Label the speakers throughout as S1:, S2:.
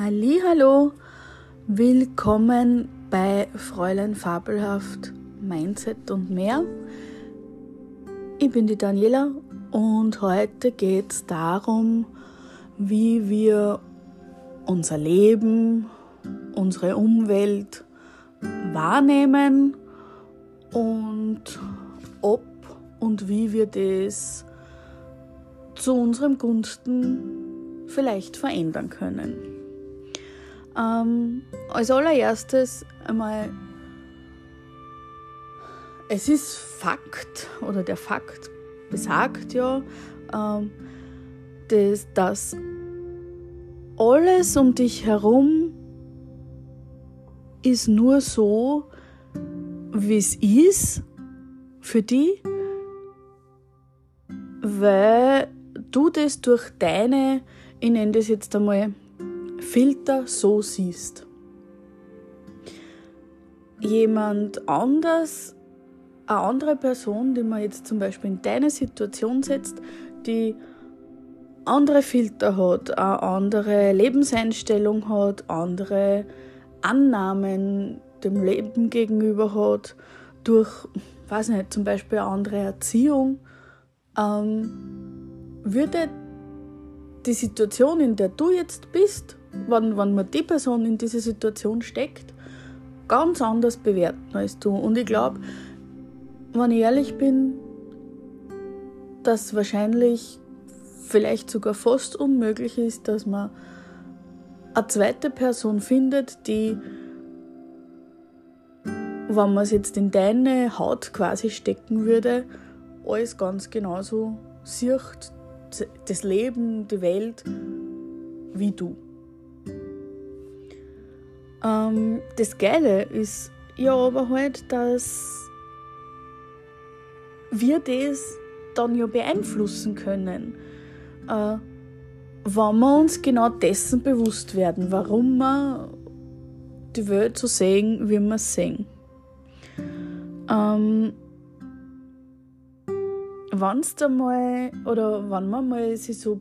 S1: Hallo, willkommen bei Fräulein Fabelhaft Mindset und mehr. Ich bin die Daniela und heute geht es darum, wie wir unser Leben, unsere Umwelt wahrnehmen und ob und wie wir das zu unserem Gunsten vielleicht verändern können. Ähm, als allererstes einmal, es ist Fakt oder der Fakt besagt ja, ähm, dass, dass alles um dich herum ist nur so, wie es ist für dich, weil du das durch deine, ich nenne das jetzt einmal Filter so siehst. Jemand anders, eine andere Person, die man jetzt zum Beispiel in deine Situation setzt, die andere Filter hat, eine andere Lebenseinstellung hat, andere Annahmen dem Leben gegenüber hat, durch, weiß nicht, zum Beispiel eine andere Erziehung, ähm, würde die Situation, in der du jetzt bist, wenn, wenn man die Person in diese Situation steckt, ganz anders bewerten als du. Und ich glaube, wenn ich ehrlich bin, dass wahrscheinlich vielleicht sogar fast unmöglich ist, dass man eine zweite Person findet, die, wenn man es jetzt in deine Haut quasi stecken würde, alles ganz genauso sieht, das Leben, die Welt, wie du. Ähm, das Geile ist ja aber halt, dass wir das dann ja beeinflussen können, äh, wenn wir uns genau dessen bewusst werden, warum wir die Welt so sehen, wie wir sehen. Ähm, wenn da mal oder wenn man mal sich so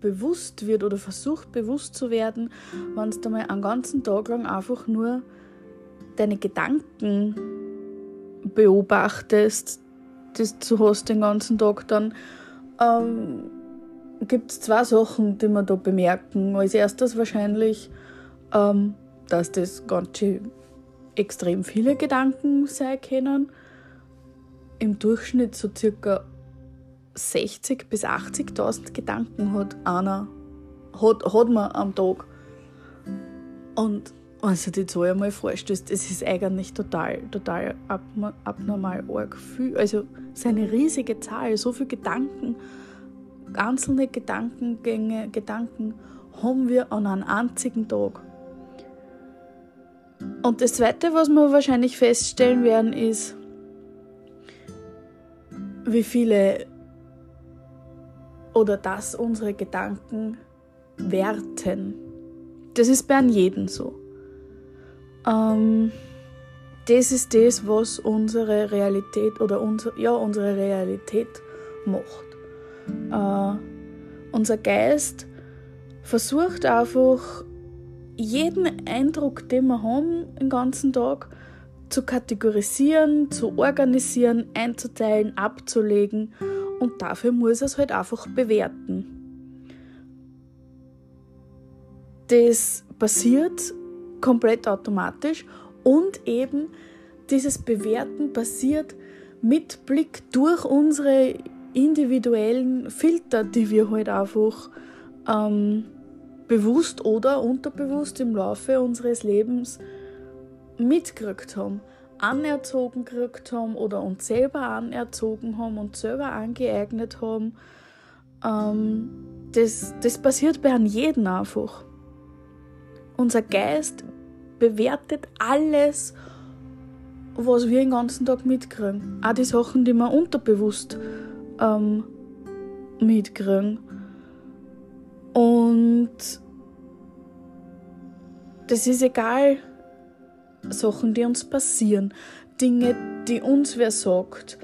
S1: bewusst wird oder versucht bewusst zu werden, wenn du mal einen ganzen Tag lang einfach nur deine Gedanken beobachtest, das du hast den ganzen Tag, dann ähm, gibt es zwei Sachen, die man da bemerken. Als erstes wahrscheinlich, ähm, dass das ganz schön extrem viele Gedanken sein können. Im Durchschnitt so circa 60.000 bis 80.000 Gedanken hat einer, hat, hat man am Tag. Und wenn du dir Zahl einmal vorstellst, das ist eigentlich total, total abnormal arg viel. Also es ist eine riesige Zahl, so viele Gedanken, einzelne Gedankengänge, Gedanken haben wir an einem einzigen Tag. Und das Zweite, was wir wahrscheinlich feststellen werden, ist, wie viele oder dass unsere Gedanken werten. Das ist bei jedem so. Ähm, das ist das, was unsere Realität oder unser, ja, unsere Realität macht. Äh, unser Geist versucht einfach, jeden Eindruck, den wir haben den ganzen Tag, zu kategorisieren, zu organisieren, einzuteilen, abzulegen und dafür muss er es halt einfach bewerten. Das passiert komplett automatisch und eben dieses Bewerten passiert mit Blick durch unsere individuellen Filter, die wir halt einfach ähm, bewusst oder unterbewusst im Laufe unseres Lebens mitgekriegt haben anerzogen gekriegt haben oder uns selber anerzogen haben und selber angeeignet haben. Ähm, das, das passiert bei jedem einfach. Unser Geist bewertet alles, was wir den ganzen Tag mitkriegen. Auch die Sachen, die wir unterbewusst ähm, mitkriegen. Und das ist egal, Sachen, die uns passieren, Dinge, die uns wer sagt,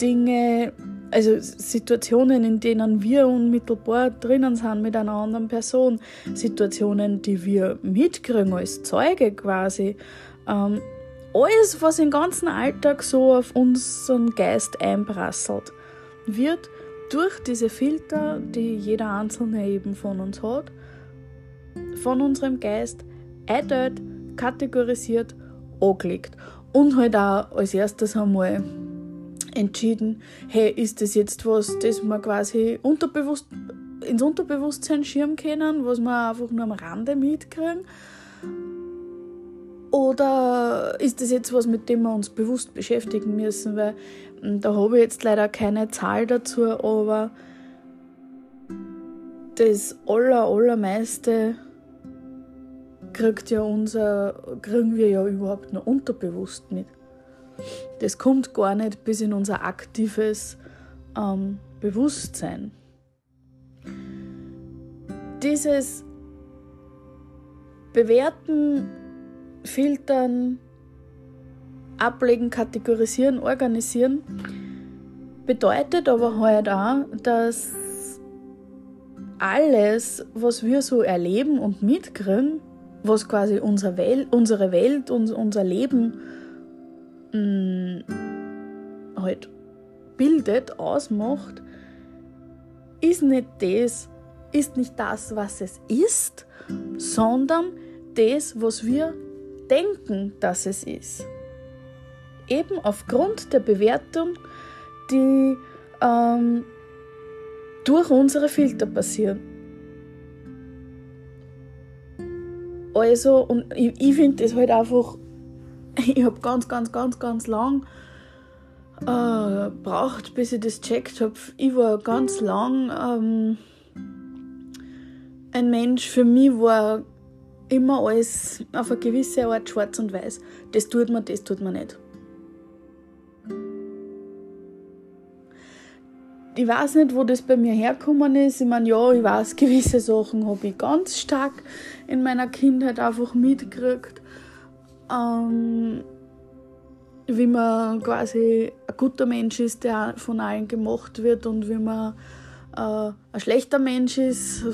S1: Dinge, Also Situationen, in denen wir unmittelbar drinnen sind mit einer anderen Person, Situationen, die wir mitkriegen als Zeuge quasi. Ähm, alles, was im ganzen Alltag so auf unseren Geist einprasselt, wird durch diese Filter, die jeder Einzelne eben von uns hat, von unserem Geist einteilt, kategorisiert, angelegt. Und halt auch als erstes einmal entschieden, hey, ist das jetzt was, das wir quasi unterbewusst, ins Unterbewusstsein schirmen können, was wir einfach nur am Rande mitkriegen? Oder ist das jetzt was, mit dem wir uns bewusst beschäftigen müssen? Weil hm, da habe ich jetzt leider keine Zahl dazu, aber das aller, allermeiste kriegt ja unser, kriegen wir ja überhaupt nur unterbewusst mit. Das kommt gar nicht bis in unser aktives ähm, Bewusstsein. Dieses Bewerten filtern, ablegen, kategorisieren, organisieren. Bedeutet aber halt auch, dass alles, was wir so erleben und mitkriegen, was quasi unsere Welt, unsere Welt und unser Leben mh, mm, halt bildet, ausmacht, ist nicht das, ist nicht das, was es ist, sondern das, was wir denken, dass es ist. Eben aufgrund der Bewertung, die ähm, durch unsere Filter passieren. Also, und ich, ich finde das halt einfach, ich habe ganz, ganz, ganz, ganz lang äh, braucht, bis ich das checkt habe. Ich war ganz lang ähm, ein Mensch, für mich war immer alles auf eine gewisse Art schwarz und weiß. Das tut man, das tut man nicht. Ich weiß nicht, wo das bei mir hergekommen ist. Ich meine, ja, ich weiß, gewisse Sachen habe ich ganz stark in meiner Kindheit einfach mitgekriegt. Ähm, wie man quasi ein guter Mensch ist, der von allen gemocht wird und wie man äh, ein schlechter Mensch ist,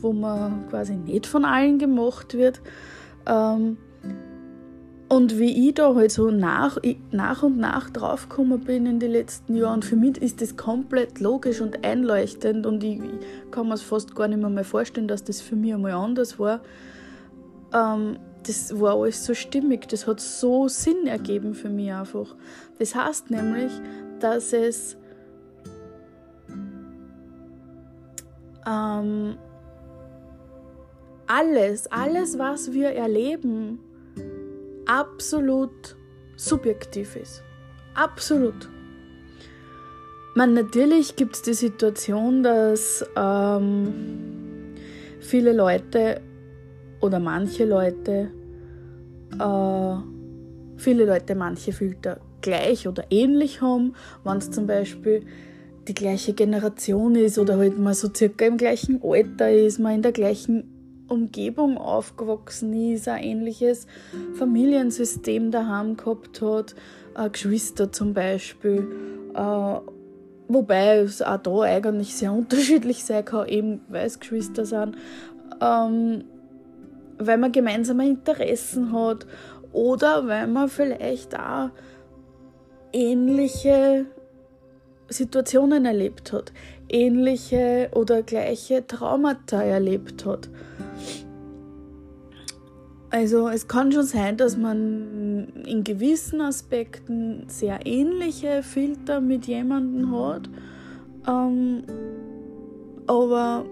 S1: wo man quasi nicht von allen gemocht wird. Ähm, und wie ich da halt so nach, nach und nach draufgekommen bin in den letzten Jahren, für mich ist das komplett logisch und einleuchtend und ich, ich kann mir es fast gar nicht mehr, vorstellen, dass das für mich einmal anders war. Ähm, das war alles so stimmig, das hat so Sinn ergeben für mich einfach. Das heißt nämlich, dass es ähm, alles, alles, was wir erleben, absolut subjektiv ist. Absolut. Man, natürlich gibt es die Situation, dass ähm, viele Leute oder manche Leute, äh, viele Leute manche Filter gleich oder ähnlich haben, wenn es zum Beispiel die gleiche Generation ist oder halt mal so circa im gleichen Alter ist, man in der gleichen Umgebung aufgewachsen ist, ein ähnliches Familiensystem daheim gehabt hat, äh, Geschwister zum Beispiel. Äh, wobei es auch da eigentlich sehr unterschiedlich sein kann, eben weil es Geschwister sind. Ähm, weil man gemeinsame Interessen hat oder weil man vielleicht auch ähnliche Situationen erlebt hat, ähnliche oder gleiche Traumata erlebt hat. Also es kann schon sein, dass man in gewissen Aspekten sehr ähnliche Filter mit jemandem hat, ähm, aber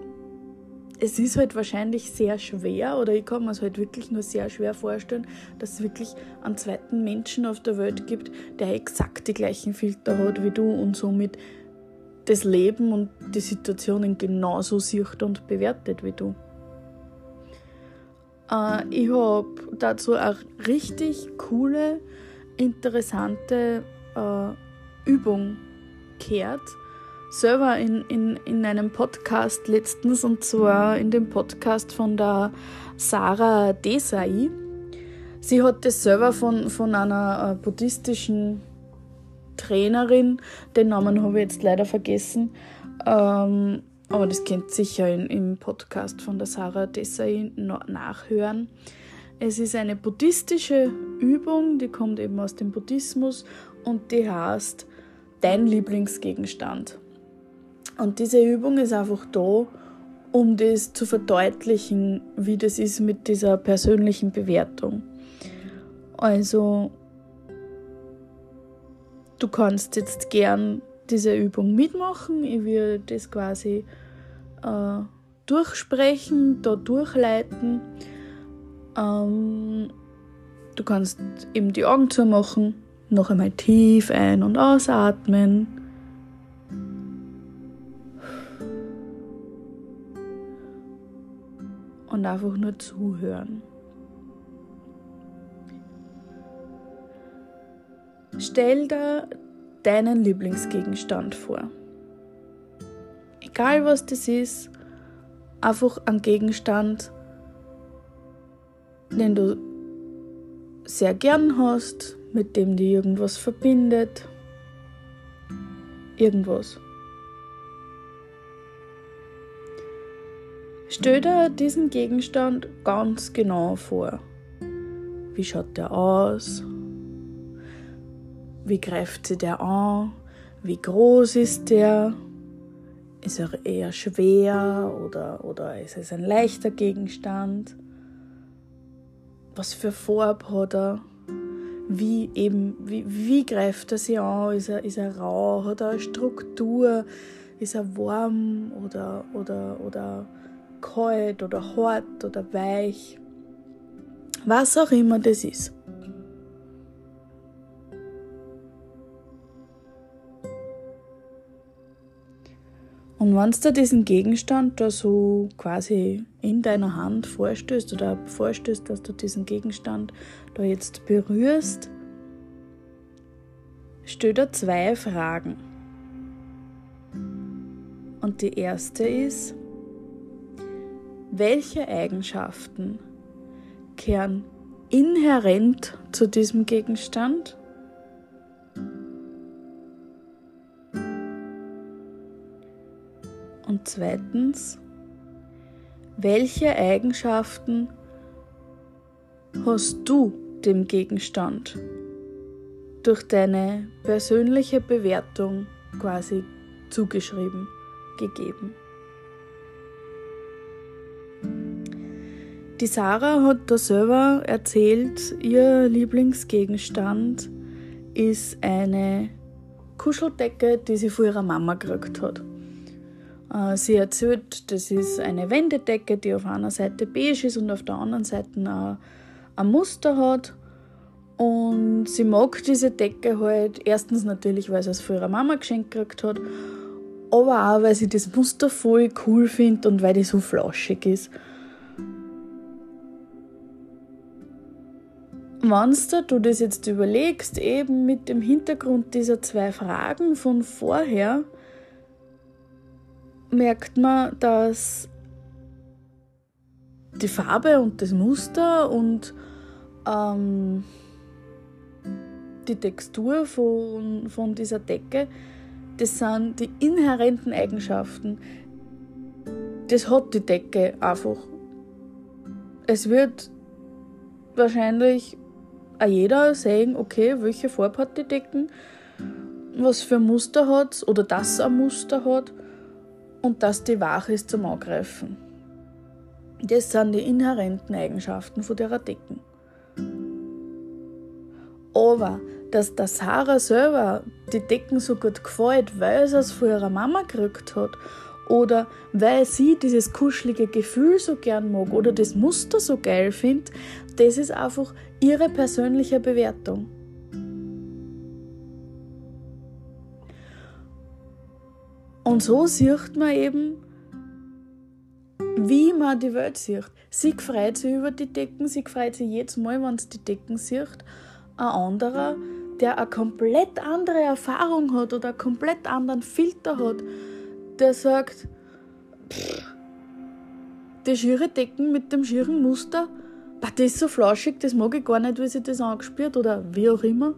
S1: es ist halt wahrscheinlich sehr schwer oder ich kann mir es halt wirklich nur sehr schwer vorstellen, dass es wirklich einen zweiten Menschen auf der Welt gibt, der exakt die gleichen Filter hat wie du und somit das Leben und die Situationen genauso sieht und bewertet wie du. Äh, ich habe dazu eine richtig coole, interessante äh, Übung gehört. Selber in, in, in einem Podcast letztens und zwar in dem Podcast von der Sarah Desai. Sie hat das selber von, von einer äh, buddhistischen Trainerin, den Namen habe ich jetzt leider vergessen, ähm, aber das könnt ihr sicher in, im Podcast von der Sarah Desai nachhören. Es ist eine buddhistische Übung, die kommt eben aus dem Buddhismus und die heißt Dein Lieblingsgegenstand. Und diese Übung ist einfach da, um das zu verdeutlichen, wie das ist mit dieser persönlichen Bewertung. Also, du kannst jetzt gern diese Übung mitmachen. Ich will das quasi äh, durchsprechen, da durchleiten. Ähm, du kannst eben die Augen zumachen, noch einmal tief ein- und ausatmen. Und einfach nur zuhören. Stell dir deinen Lieblingsgegenstand vor. Egal was das ist, einfach ein Gegenstand, den du sehr gern hast, mit dem dir irgendwas verbindet. Irgendwas. Stell dir diesen Gegenstand ganz genau vor. Wie schaut der aus? Wie greift sie der an? Wie groß ist der? Ist er eher schwer oder, oder ist es ein leichter Gegenstand? Was für Farbe hat er? Wie eben, wie, wie greift er sie an? Ist er, ist er rau? Hat er eine Struktur? Ist er warm oder, oder, oder kalt oder hart oder weich? Was auch immer das ist. Und wenn du diesen Gegenstand da so quasi in deiner Hand vorstößt oder vorstößt, dass du diesen Gegenstand da jetzt berührst, stell dir zwei Fragen. Und die erste ist, welche Eigenschaften kehren inhärent zu diesem Gegenstand Und zweitens, welche Eigenschaften hast du dem Gegenstand durch deine persönliche Bewertung quasi zugeschrieben, gegeben? Die Sarah hat da selber erzählt, ihr Lieblingsgegenstand ist eine Kuscheldecke, die sie von ihrer Mama gekriegt hat. Äh, sie erzählt, das ist eine Wendedecke, die auf einer Seite beige ist und auf der anderen Seite ein, ein Muster hat. Und sie mag diese Decke halt, erstens natürlich, weil sie es von ihrer Mama geschenkt gekriegt hat, aber auch, weil sie das Muster voll cool findet und weil die so flauschig ist. Wenn du das jetzt überlegst, eben mit dem Hintergrund dieser zwei Fragen von vorher, merkt man, dass die Farbe und das Muster und ähm, die Textur von, von dieser Decke, das sind die inhärenten Eigenschaften. Das hat die Decke einfach. Es wird wahrscheinlich jeder sehen, okay, welche Farbe hat die Decken, was für ein Muster hat oder das ein Muster hat und dass die wach ist zum Angreifen. Das sind die inhärenten Eigenschaften von der Decken. Aber dass der Sarah selber die Decken so gut gefällt, weil sie es von ihrer Mama gekriegt hat oder weil sie dieses kuschelige Gefühl so gern mag oder das Muster so geil findet, das ist einfach ihre persönliche Bewertung. Und so sieht man eben, wie man die Welt sieht. Sie freut sich über die Decken, sie freut sich jedes Mal, wenn sie die Decken sieht. Ein anderer, der eine komplett andere Erfahrung hat oder einen komplett anderen Filter hat, der sagt, die schiere Decken mit dem schieren Muster, das ist so flauschig, das mag ich gar nicht, wie sie das angespürt oder wie auch immer.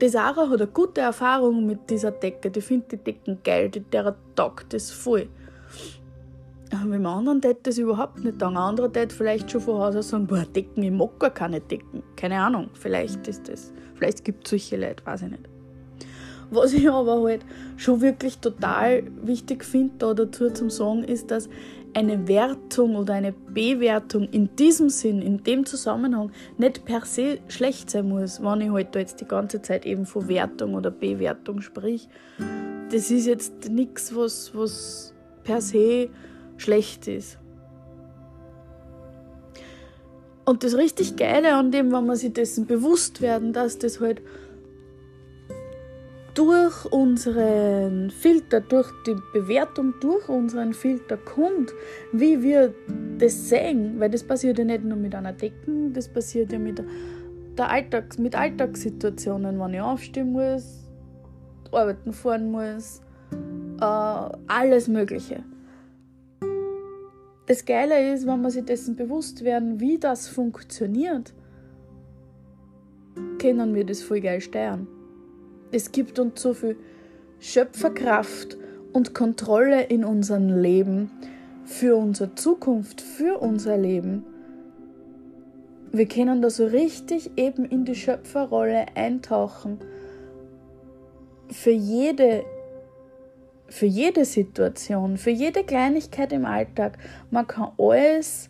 S1: Die Sarah hat eine gute Erfahrung mit dieser Decke. Die findet die Decken geil, die, der taugt das voll. Aber mit dem anderen tät das überhaupt nicht. Ein anderer tät vielleicht schon von Hause aus sagen, boah, Decken, ich mag gar keine Decken. Keine Ahnung, vielleicht ist das, vielleicht gibt es solche Leute, weiß ich nicht. Was ich aber halt schon wirklich total wichtig finde da dazu zum Sagen, ist, dass eine Wertung oder eine Bewertung in diesem Sinn, in dem Zusammenhang nicht per se schlecht sein muss, wenn ich halt da jetzt die ganze Zeit eben von Wertung oder Bewertung sprich. Das ist jetzt nichts, was, was per se schlecht ist. Und das richtig Geile an dem, wenn man sich dessen bewusst werden, dass das halt durch unseren Filter, durch die Bewertung durch unseren Filter kommt, wie wir das sehen, weil das passiert ja nicht nur mit einer Decken, das passiert ja mit, der Alltags-, mit Alltagssituationen, wenn ich aufstehen muss, arbeiten fahren muss, äh, alles Mögliche. Das Geile ist, wenn man sich dessen bewusst werden, wie das funktioniert, können wir das voll geil steuern. Es gibt uns so viel Schöpferkraft und Kontrolle in unserem Leben, für unsere Zukunft, für unser Leben. Wir können da so richtig eben in die Schöpferrolle eintauchen. Für jede, für jede Situation, für jede Kleinigkeit im Alltag. Man kann alles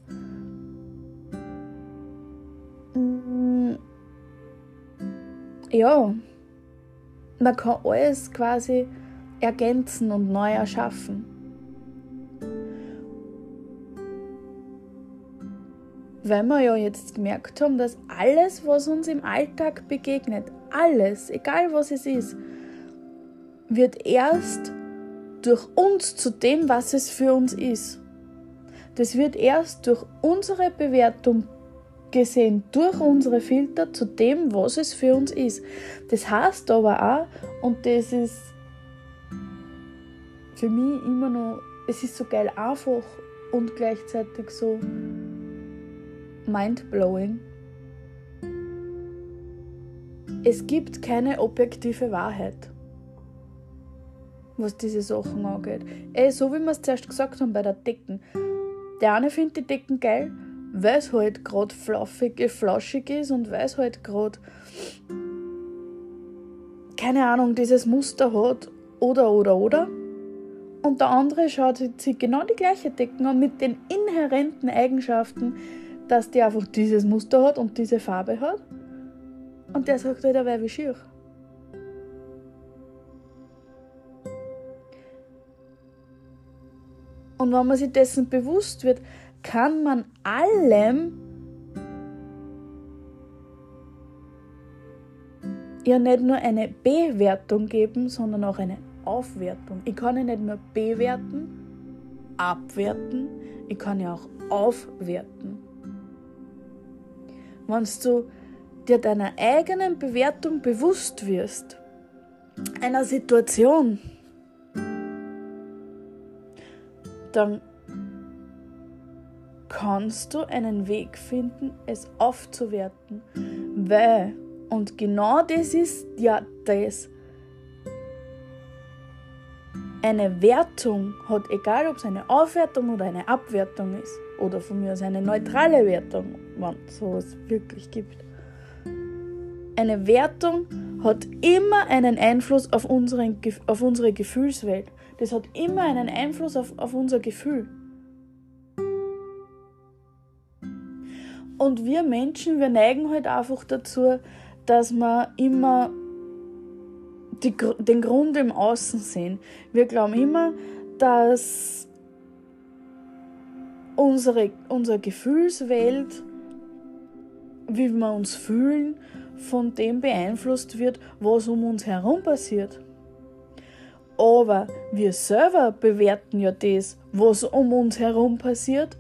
S1: mm, ja, man kann alles quasi ergänzen und neu erschaffen. Weil wir ja jetzt gemerkt haben, dass alles, was uns im Alltag begegnet, alles, egal was es ist, wird erst durch uns zu dem, was es für uns ist. Das wird erst durch unsere Bewertung gesehen durch unsere Filter zu dem, was es für uns ist. Das heißt aber auch, und das ist für mich immer noch, es ist so geil einfach und gleichzeitig so mindblowing. Es gibt keine objektive Wahrheit, was diese Sachen angeht. Ey, so wie wir es zuerst gesagt haben bei der Decken. Der eine findet die Decken geil, weil es halt gerade fluffig, flauschig ist und weil es halt gerade, keine Ahnung, dieses Muster hat oder, oder, oder. Und der andere schaut sich genau die gleiche Decken an mit den inhärenten Eigenschaften, dass die einfach dieses Muster hat und diese Farbe hat. Und der sagt halt, er wäre wie schier. Und wenn man sich dessen bewusst wird, kann man allem ja nicht nur eine Bewertung geben, sondern auch eine Aufwertung. Ich kann ja nicht nur bewerten, abwerten, ich kann ja auch aufwerten. Wenn du dir deiner eigenen Bewertung bewusst wirst, einer Situation, dann kannst du einen Weg finden, es aufzuwerten. Weil, und genau das ist ja das, eine Wertung hat, egal ob es eine Aufwertung oder eine Abwertung ist, oder von mir aus eine neutrale Wertung, wenn es sowas wirklich gibt. Eine Wertung hat immer einen Einfluss auf, unseren, auf unsere Gefühlswelt. Das hat immer einen Einfluss auf, auf unser Gefühl. Und wir Menschen, wir neigen halt einfach dazu, dass wir immer die, den Grund im Außen sehen. Wir glauben immer, dass unsere, unsere Gefühlswelt, wie wir uns fühlen, von dem beeinflusst wird, was um uns herum passiert. Aber wir selber bewerten ja das, was um uns herum passiert,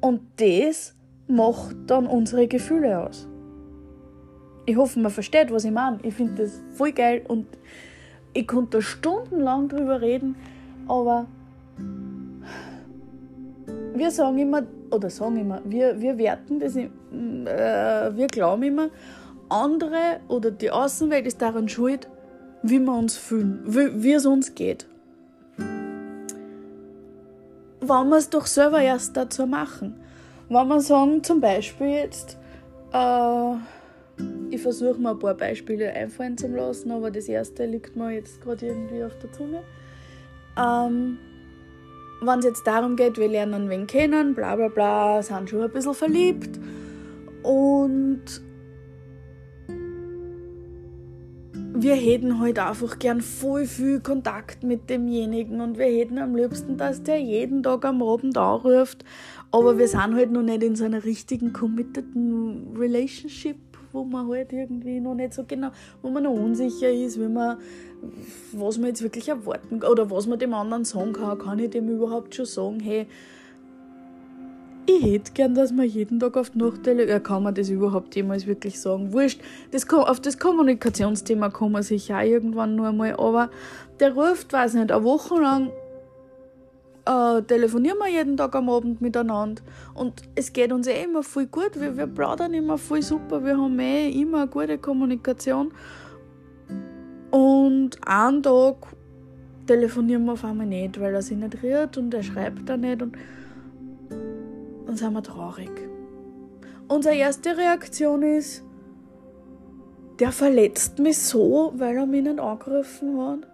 S1: und das macht dann unsere Gefühle aus. Ich hoffe, man versteht, was ich meine. Ich finde das voll geil und ich konnte stundenlang drüber reden, aber wir sagen immer, oder sagen immer, wir, wir werten das, äh, wir glauben immer, andere oder die Außenwelt ist daran schuld, wie wir uns fühlen, wie, wie es uns geht. Wollen wir es doch selber erst dazu machen. Wenn wir sagen, zum Beispiel jetzt, äh, ich versuche mir ein paar Beispiele einfallen zu lassen, aber das erste liegt mir jetzt gerade irgendwie auf der Zunge. Ähm, wenn es jetzt darum geht, wir lernen wen kennen, bla bla bla, sind schon ein bisschen verliebt und wir hätten halt einfach gern voll viel Kontakt mit demjenigen und wir hätten am liebsten, dass der jeden Tag am Abend anruft, aber wir sind halt noch nicht in so einer richtigen committeden Relationship, wo man halt irgendwie noch nicht so genau, wo man noch unsicher ist, wie man, was man jetzt wirklich erwarten oder was man dem anderen sagen kann. Kann ich dem überhaupt schon sagen, hey, ich hätte gern, dass man jeden Tag auf die Nacht ja, kann man das überhaupt jemals wirklich sagen? Wurscht, das, auf das Kommunikationsthema kommen wir sicher auch irgendwann nur einmal, aber der ruft, weiß nicht, eine Woche lang äh, telefonieren wir jeden Tag am Abend miteinander und es geht uns eh immer voll gut, wir, wir plaudern immer voll super, wir haben eh immer eine gute Kommunikation und einen Tag telefonieren wir auf einmal nicht, weil er sich nicht rührt und er schreibt da nicht und dann sind wir traurig. Unsere erste Reaktion ist, der verletzt mich so, weil er mich nicht angegriffen hat.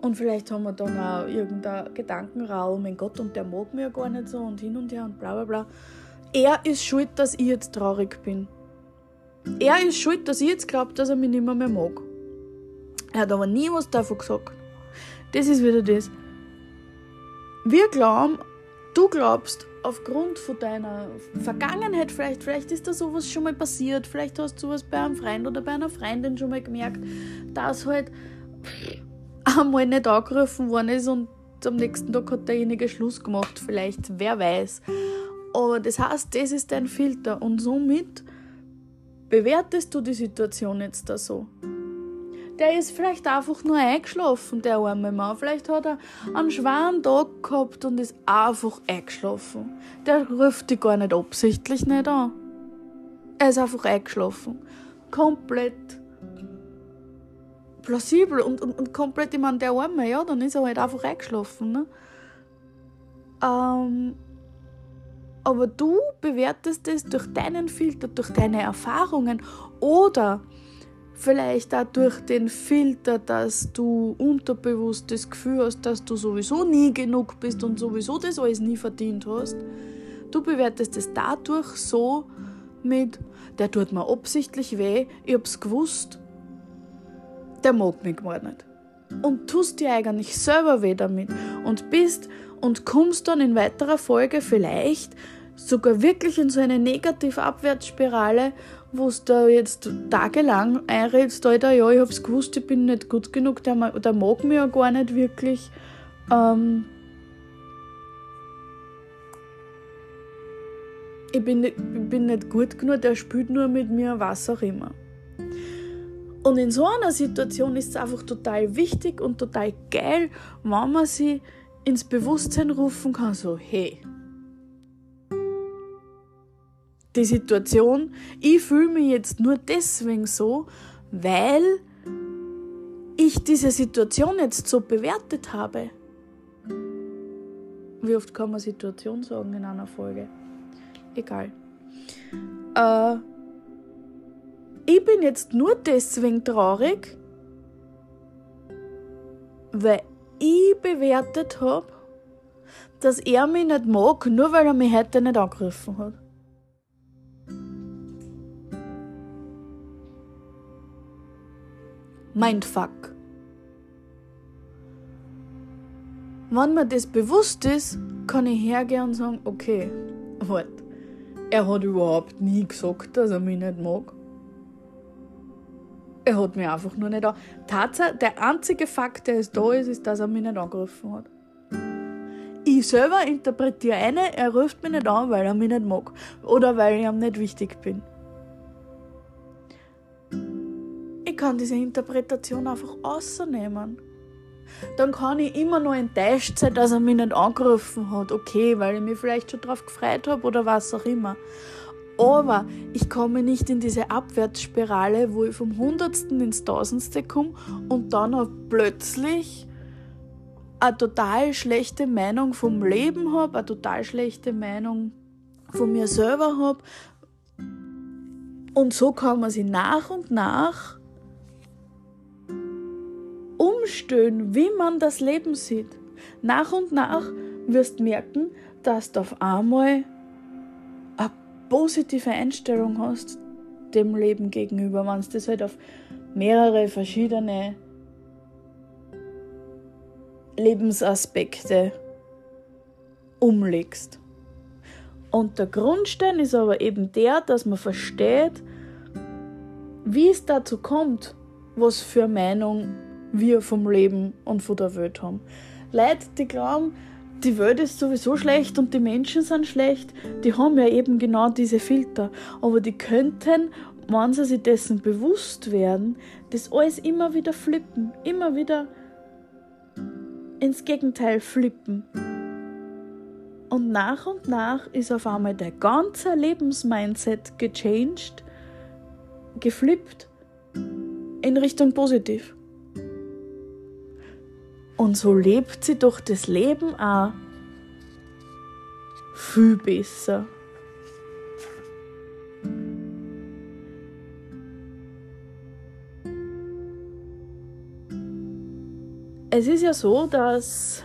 S1: Und vielleicht haben wir dann auch irgendeinen Gedankenraum, mein Gott, und der mag mich ja gar nicht so und hin und her und bla bla bla. Er ist schuld, dass ich jetzt traurig bin. Er ist schuld, dass ich jetzt glaube, dass er mich nicht mehr, mehr mag. Er hat aber nie was davon gesagt. Das ist wieder das. Wir glauben, du glaubst, aufgrund von deiner Vergangenheit, vielleicht, vielleicht ist da sowas schon mal passiert, vielleicht hast du sowas bei einem Freund oder bei einer Freundin schon mal gemerkt, dass halt einmal nicht angerufen worden ist und am nächsten Tag hat derjenige Schluss gemacht, vielleicht, wer weiß. Aber das heißt, das ist dein Filter und somit bewertest du die Situation jetzt da so der ist vielleicht einfach nur eingeschlafen, der arme Mann. Vielleicht hat er einen schweren Tag gehabt und ist einfach eingeschlafen. Der ruft dich gar nicht absichtlich nicht an. Er ist einfach eingeschlafen. Komplett plausibel und, und, und komplett, ich meine, der Arme, ja, dann ist er halt einfach eingeschlafen. Ne? Ähm, aber du bewertest es durch deinen Filter, durch deine Erfahrungen oder Vielleicht auch durch den Filter, dass du unterbewusst das Gefühl hast, dass du sowieso nie genug bist und sowieso das alles nie verdient hast. Du bewertest es dadurch so mit, der tut mir absichtlich weh, ich hab's gewusst, der mag mich gar nicht. Und tust dir eigentlich selber weh damit und bist und kommst dann in weiterer Folge vielleicht sogar wirklich in so eine negative Abwärtsspirale wo du da jetzt tagelang einredest, Alter, ja, ich hab's gewusst, ich bin nicht gut genug, der, der mag mich ja gar nicht wirklich. Ähm, ich, bin nicht, ich bin nicht gut genug, der spielt nur mit mir, was auch immer. Und in so einer Situation ist es einfach total wichtig und total geil, wenn man sie ins Bewusstsein rufen kann, so, hey, die Situation. Ich fühle mich jetzt nur deswegen so, weil ich diese Situation jetzt so bewertet habe. Wie oft kann man Situation sagen in einer Folge? Egal. Äh, ich bin jetzt nur deswegen traurig, weil ich bewertet habe, dass er mich nicht mag, nur weil er mich heute nicht angegriffen hat. Mindfuck. Wenn mir das bewusst ist, kann ich hergehen und sagen, okay, warte, er hat überhaupt nie gesagt, dass er mich nicht mag. Er hat mich einfach nur nicht an. Tatsache, der einzige Fakt, der es da ist, ist, dass er mich nicht angegriffen hat. Ich selber interpretiere eine, er ruft mich nicht an, weil er mich nicht mag. Oder weil ich ihm nicht wichtig bin. kann diese Interpretation einfach außernehmen. Dann kann ich immer noch enttäuscht sein, dass er mich nicht angerufen hat. Okay, weil ich mich vielleicht schon darauf gefreut habe oder was auch immer. Aber ich komme nicht in diese Abwärtsspirale, wo ich vom Hundertsten ins Tausendste komme und dann auch plötzlich eine total schlechte Meinung vom Leben habe, eine total schlechte Meinung von mir selber habe. Und so kann man sich nach und nach umstellen, wie man das Leben sieht. Nach und nach wirst merken, dass du auf einmal positive Einstellung hast dem Leben gegenüber, wenn du das halt auf mehrere verschiedene Lebensaspekte umlegst. Und der Grundstein ist aber eben der, dass man versteht, wie es dazu kommt, was für Meinung wir vom Leben und von der Welt haben. Leute, die glauben, die Welt ist sowieso schlecht und die Menschen sind schlecht, die haben ja eben genau diese Filter. Aber die könnten, wenn sie sich dessen bewusst werden, das alles immer wieder flippen, immer wieder ins Gegenteil flippen. Und nach und nach ist auf einmal der ganze Lebensmindset gechanged, geflippt in Richtung positiv. Und so lebt sie doch das Leben auch viel besser. Es ist ja so, dass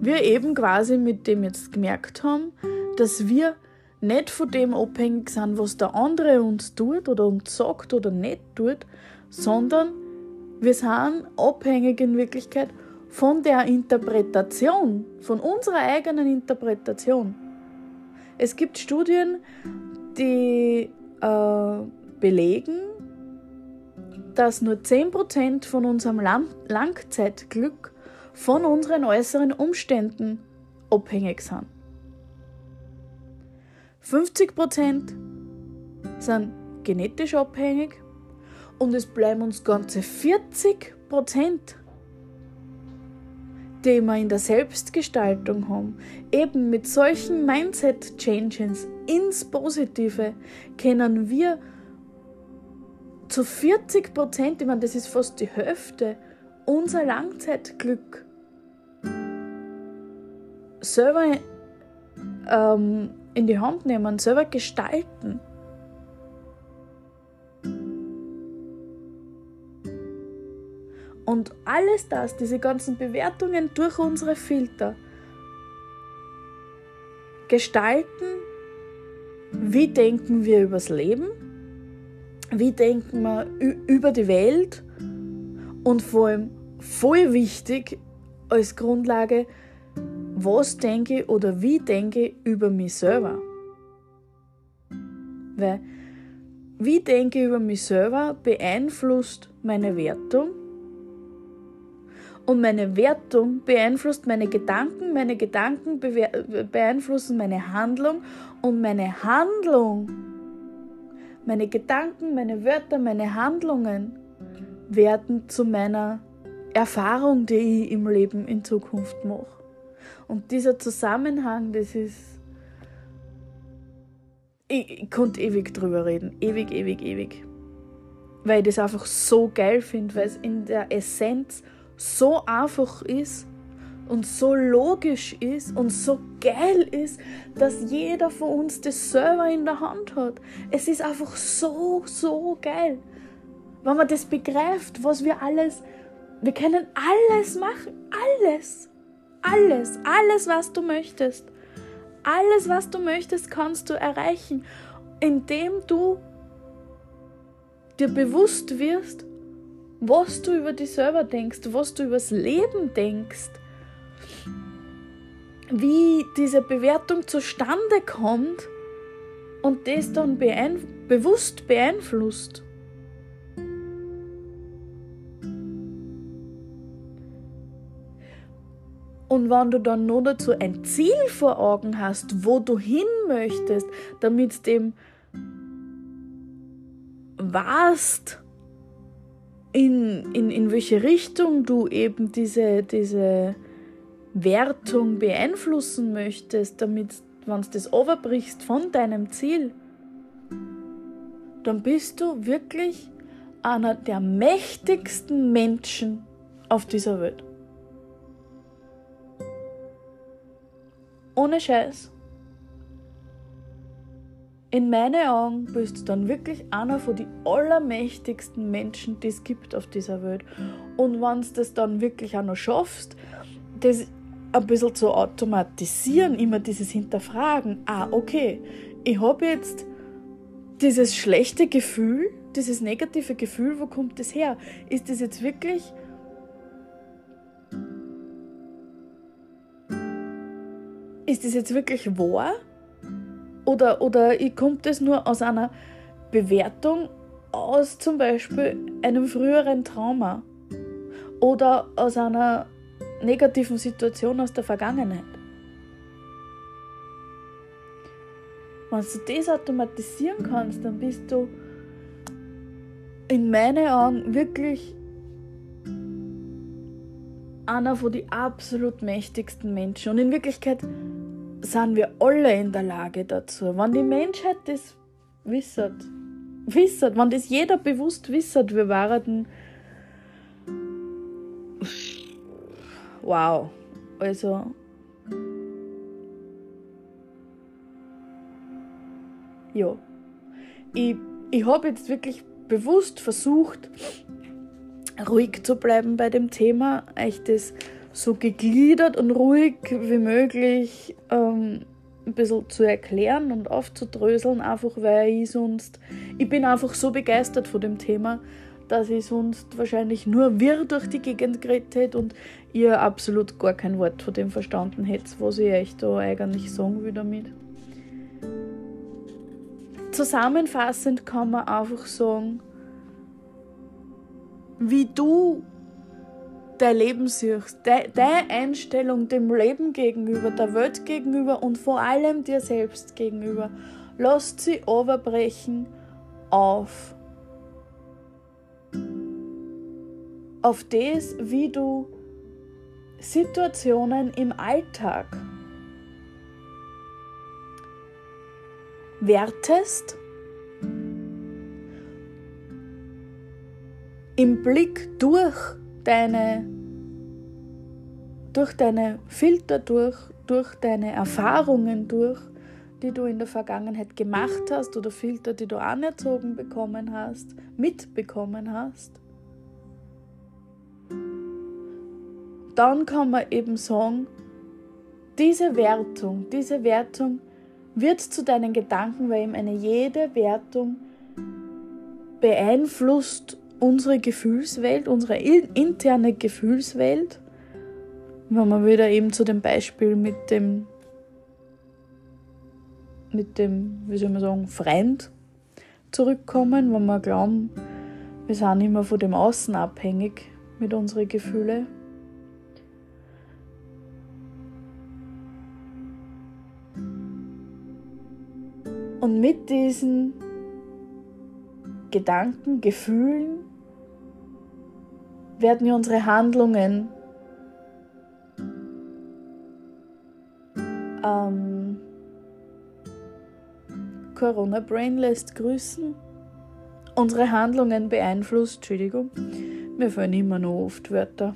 S1: wir eben quasi mit dem jetzt gemerkt haben, dass wir nicht von dem abhängig sind, was der andere uns tut oder uns sagt oder nicht tut, sondern wir sind abhängig in Wirklichkeit von der Interpretation, von unserer eigenen Interpretation. Es gibt Studien, die äh, belegen, dass nur 10% von unserem Langzeitglück von unseren äußeren Umständen abhängig sind. 50% sind genetisch abhängig und es bleiben uns ganze 40%, die wir in der Selbstgestaltung haben. Eben mit solchen Mindset-Changes ins Positive können wir zu 40% ich meine, das ist fast die Hälfte, unser Langzeitglück selber ähm, in die Hand nehmen, selber gestalten. Und alles das, diese ganzen Bewertungen durch unsere Filter, gestalten, wie denken wir übers Leben, wie denken wir über die Welt? Und vor allem voll wichtig als Grundlage, was denke ich oder wie denke ich über mich selber. Weil wie denke ich über mich selber beeinflusst meine Wertung und meine Wertung beeinflusst meine Gedanken, meine Gedanken beeinflussen meine Handlung und meine Handlung, meine Gedanken, meine Wörter, meine Handlungen werden zu meiner Erfahrung, die ich im Leben in Zukunft mache. Und dieser Zusammenhang, das ist. Ich, ich konnte ewig drüber reden. Ewig, ewig, ewig. Weil ich das einfach so geil finde, weil es in der Essenz so einfach ist und so logisch ist und so geil ist, dass jeder von uns das selber in der Hand hat. Es ist einfach so, so geil. Wenn man das begreift, was wir alles, wir können alles machen, alles. Alles, alles, was du möchtest. Alles, was du möchtest, kannst du erreichen, indem du dir bewusst wirst, was du über dich selber denkst, was du übers Leben denkst, wie diese Bewertung zustande kommt und das dann beeinf bewusst beeinflusst. Und wenn du dann nur dazu ein Ziel vor Augen hast, wo du hin möchtest, damit dem weißt, in, in, in welche Richtung du eben diese, diese Wertung beeinflussen möchtest, damit wenn du das overbrichst von deinem Ziel, dann bist du wirklich einer der mächtigsten Menschen auf dieser Welt. Ohne Scheiß. In meinen Augen bist du dann wirklich einer von den allermächtigsten Menschen, die es gibt auf dieser Welt. Und wenn du das dann wirklich auch noch schaffst, das ein bisschen zu automatisieren, immer dieses Hinterfragen, ah, okay, ich habe jetzt dieses schlechte Gefühl, dieses negative Gefühl, wo kommt das her? Ist das jetzt wirklich ist das jetzt wirklich wahr? Oder, oder kommt das nur aus einer Bewertung aus zum Beispiel einem früheren Trauma? Oder aus einer negativen Situation aus der Vergangenheit? Wenn du das automatisieren kannst, dann bist du in meinen Augen wirklich einer von den absolut mächtigsten Menschen. Und in Wirklichkeit sind wir alle in der Lage dazu. Wenn die Menschheit das wisset, wisset, wenn das jeder bewusst wisset, wir waren wow. Also ja. Ich, ich habe jetzt wirklich bewusst versucht, ruhig zu bleiben bei dem Thema, euch das so gegliedert und ruhig wie möglich ähm, ein bisschen zu erklären und aufzudröseln, einfach weil ich sonst, ich bin einfach so begeistert von dem Thema, dass ich sonst wahrscheinlich nur wirr durch die Gegend geredet hätte und ihr absolut gar kein Wort von dem verstanden hättet, was ich euch da eigentlich sagen will damit. Zusammenfassend kann man einfach sagen, wie du dein Leben siehst, deine Einstellung dem Leben gegenüber, der Welt gegenüber und vor allem dir selbst gegenüber, lass sie overbrechen auf. Auf das, wie du Situationen im Alltag wertest im Blick durch deine, durch deine Filter durch, durch deine Erfahrungen durch, die du in der Vergangenheit gemacht hast oder Filter, die du anerzogen bekommen hast, mitbekommen hast, dann kann man eben sagen, diese Wertung, diese Wertung wird zu deinen Gedanken, weil eben eine jede Wertung beeinflusst unsere Gefühlswelt, unsere interne Gefühlswelt, wenn wir wieder eben zu dem Beispiel mit dem, mit dem, wie soll man sagen, Freund zurückkommen, wo wir glauben, wir sind immer von dem Außen abhängig mit unseren Gefühlen. Und mit diesen Gedanken, Gefühlen werden wir unsere Handlungen ähm, Corona Brain lässt grüßen. Unsere Handlungen beeinflusst, Entschuldigung, mir fallen immer noch oft Wörter.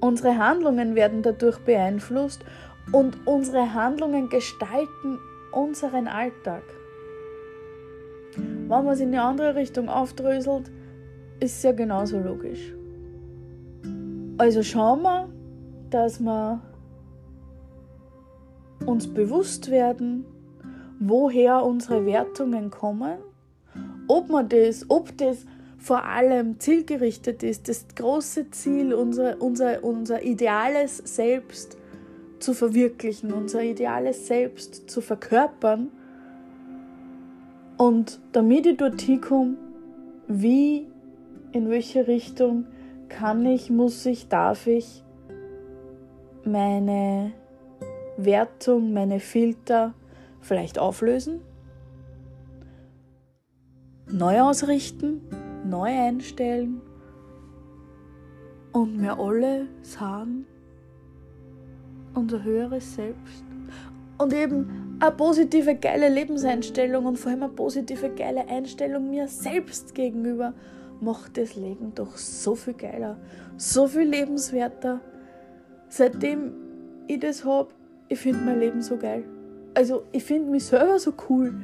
S1: Unsere Handlungen werden dadurch beeinflusst und unsere Handlungen gestalten unseren Alltag. Wenn man es in eine andere Richtung aufdröselt, ist ja genauso logisch. Also schauen wir, dass wir uns bewusst werden, woher unsere Wertungen kommen, ob man das, ob das vor allem zielgerichtet ist, das große Ziel, unser, unser, unser ideales Selbst zu verwirklichen, unser ideales Selbst zu verkörpern. Und damit ich dort hinkomme, wie in welche Richtung kann ich, muss ich, darf ich meine Wertung, meine Filter vielleicht auflösen, neu ausrichten, neu einstellen und mir alle sagen, unser höheres Selbst, Und eben eine positive, geile Lebenseinstellung und vor allem eine positive, geile Einstellung mir selbst gegenüber macht das Leben doch so viel geiler, so viel lebenswerter. Seitdem ich das habe, ich finde mein Leben so geil. Also ich finde mich selber so cool.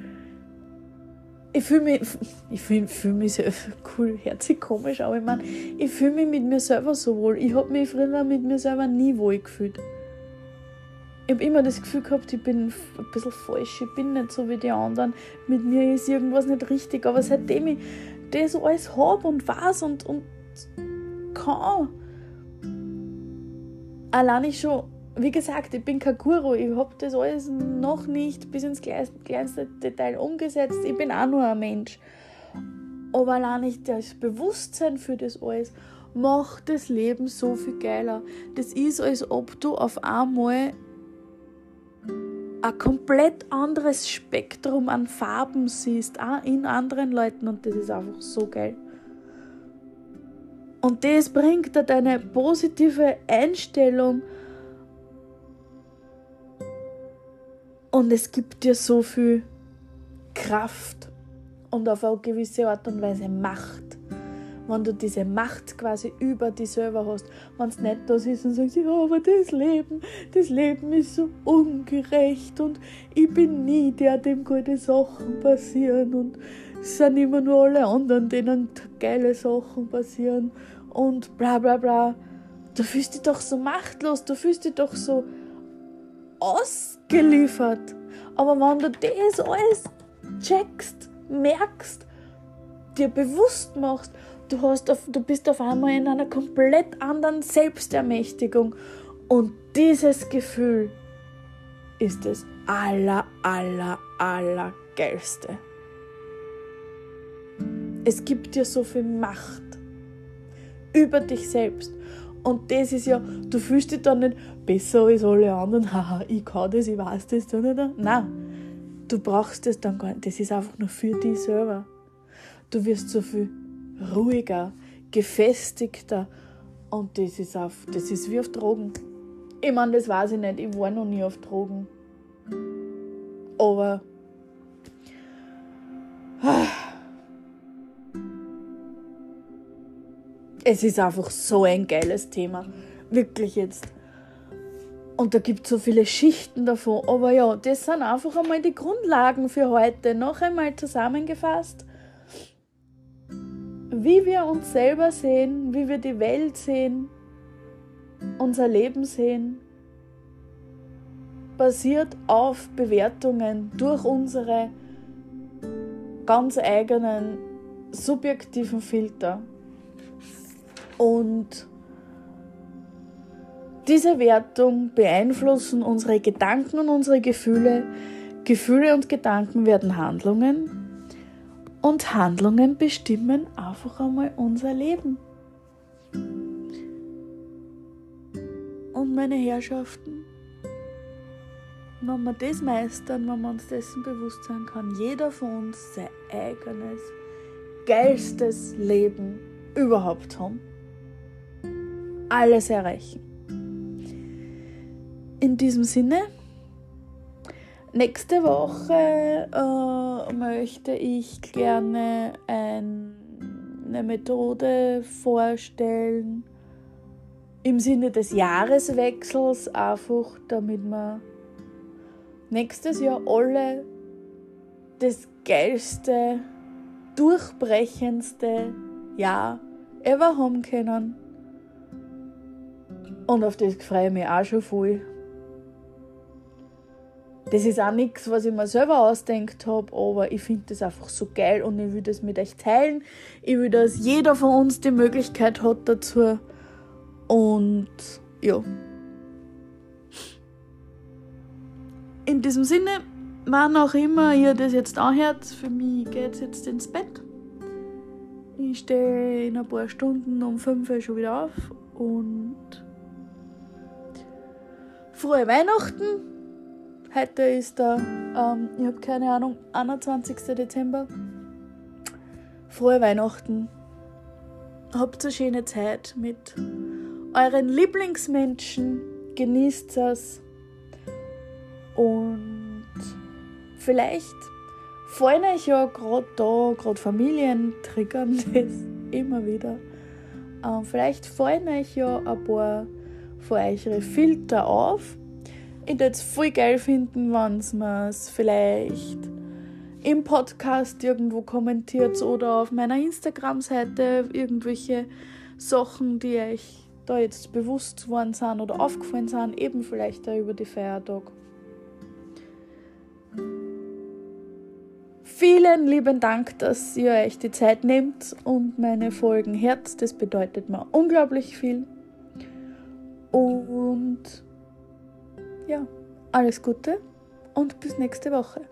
S1: Ich fühle mich, ich fühl, fühl mich selber cool, sich komisch, aber ich meine, ich fühle mich mit mir selber so wohl. Ich habe mich früher mit mir selber nie wohl gefühlt. Ich habe immer das Gefühl gehabt, ich bin ein bisschen falsch, ich bin nicht so wie die anderen. Mit mir ist irgendwas nicht richtig, aber seitdem ich das alles habe und weiß und, und kann, allein ich schon wie gesagt, ich bin kein Guru, ich habe das alles noch nicht bis ins kleinste Detail umgesetzt. Ich bin auch nur ein Mensch. Aber allein ich das Bewusstsein für das alles macht das Leben so viel geiler. Das ist, als ob du auf einmal ein komplett anderes Spektrum an Farben siehst, auch in anderen Leuten und das ist einfach so geil. Und das bringt dir deine positive Einstellung Und es gibt dir so viel Kraft und auf eine gewisse Art und Weise Macht. Wenn du diese Macht quasi über dich selber hast, wenn es nicht da ist und sagst, ja, aber das Leben, das Leben ist so ungerecht und ich bin nie der, dem gute Sachen passieren und es sind immer nur alle anderen, denen geile Sachen passieren und bla bla bla. Du fühlst dich doch so machtlos, du fühlst dich doch so ausgeliefert. Aber wenn du das alles checkst, merkst, dir bewusst machst, du, hast auf, du bist auf einmal in einer komplett anderen Selbstermächtigung. Und dieses Gefühl ist das aller, aller, aller geilste. Es gibt dir so viel Macht über dich selbst. Und das ist ja, du fühlst dich dann nicht besser als alle anderen, haha, ich kann das, ich weiß das, nein. Du brauchst das dann gar nicht, das ist einfach nur für dich selber. Du wirst so viel ruhiger, gefestigter und das ist, auf, das ist wie auf Drogen. Ich meine, das weiß ich nicht, ich war noch nie auf Drogen. Aber. Es ist einfach so ein geiles Thema. Wirklich jetzt. Und da gibt es so viele Schichten davon. Aber ja, das sind einfach einmal die Grundlagen für heute. Noch einmal zusammengefasst. Wie wir uns selber sehen, wie wir die Welt sehen, unser Leben sehen, basiert auf Bewertungen durch unsere ganz eigenen subjektiven Filter. Und diese Wertung beeinflussen unsere Gedanken und unsere Gefühle. Gefühle und Gedanken werden Handlungen. Und Handlungen bestimmen einfach einmal unser Leben. Und meine Herrschaften, wenn wir das meistern, wenn wir uns dessen bewusst sein kann, jeder von uns sein eigenes, geilstes Leben überhaupt haben alles erreichen. In diesem Sinne, nächste Woche äh, möchte ich gerne ein, eine Methode vorstellen im Sinne des Jahreswechsels, einfach damit wir nächstes Jahr alle das geilste, durchbrechendste Jahr ever haben können. Und auf das freue ich mich auch schon voll. Das ist auch nichts, was ich mir selber ausdenkt habe, aber ich finde das einfach so geil und ich will das mit euch teilen. Ich will, dass jeder von uns die Möglichkeit hat dazu. Und ja. In diesem Sinne, wann auch immer ihr das jetzt anhört, für mich geht es jetzt ins Bett. Ich stehe in ein paar Stunden um 5 Uhr schon wieder auf und frohe Weihnachten. Heute ist der, ähm, ich habe keine Ahnung, 21. Dezember. Frohe Weihnachten. Habt eine schöne Zeit mit euren Lieblingsmenschen. Genießt es. Und vielleicht fallen euch ja gerade da, gerade Familien triggern das immer wieder. Ähm, vielleicht fallen euch ja ein paar eure Filter auf. Ich würde es voll geil finden, wenn ihr es vielleicht im Podcast irgendwo kommentiert oder auf meiner Instagram-Seite irgendwelche Sachen, die euch da jetzt bewusst worden sind oder aufgefallen sind, eben vielleicht auch über die Feiertag. Vielen lieben Dank, dass ihr euch die Zeit nehmt und meine Folgen hört. Das bedeutet mir unglaublich viel. Und ja, alles Gute und bis nächste Woche.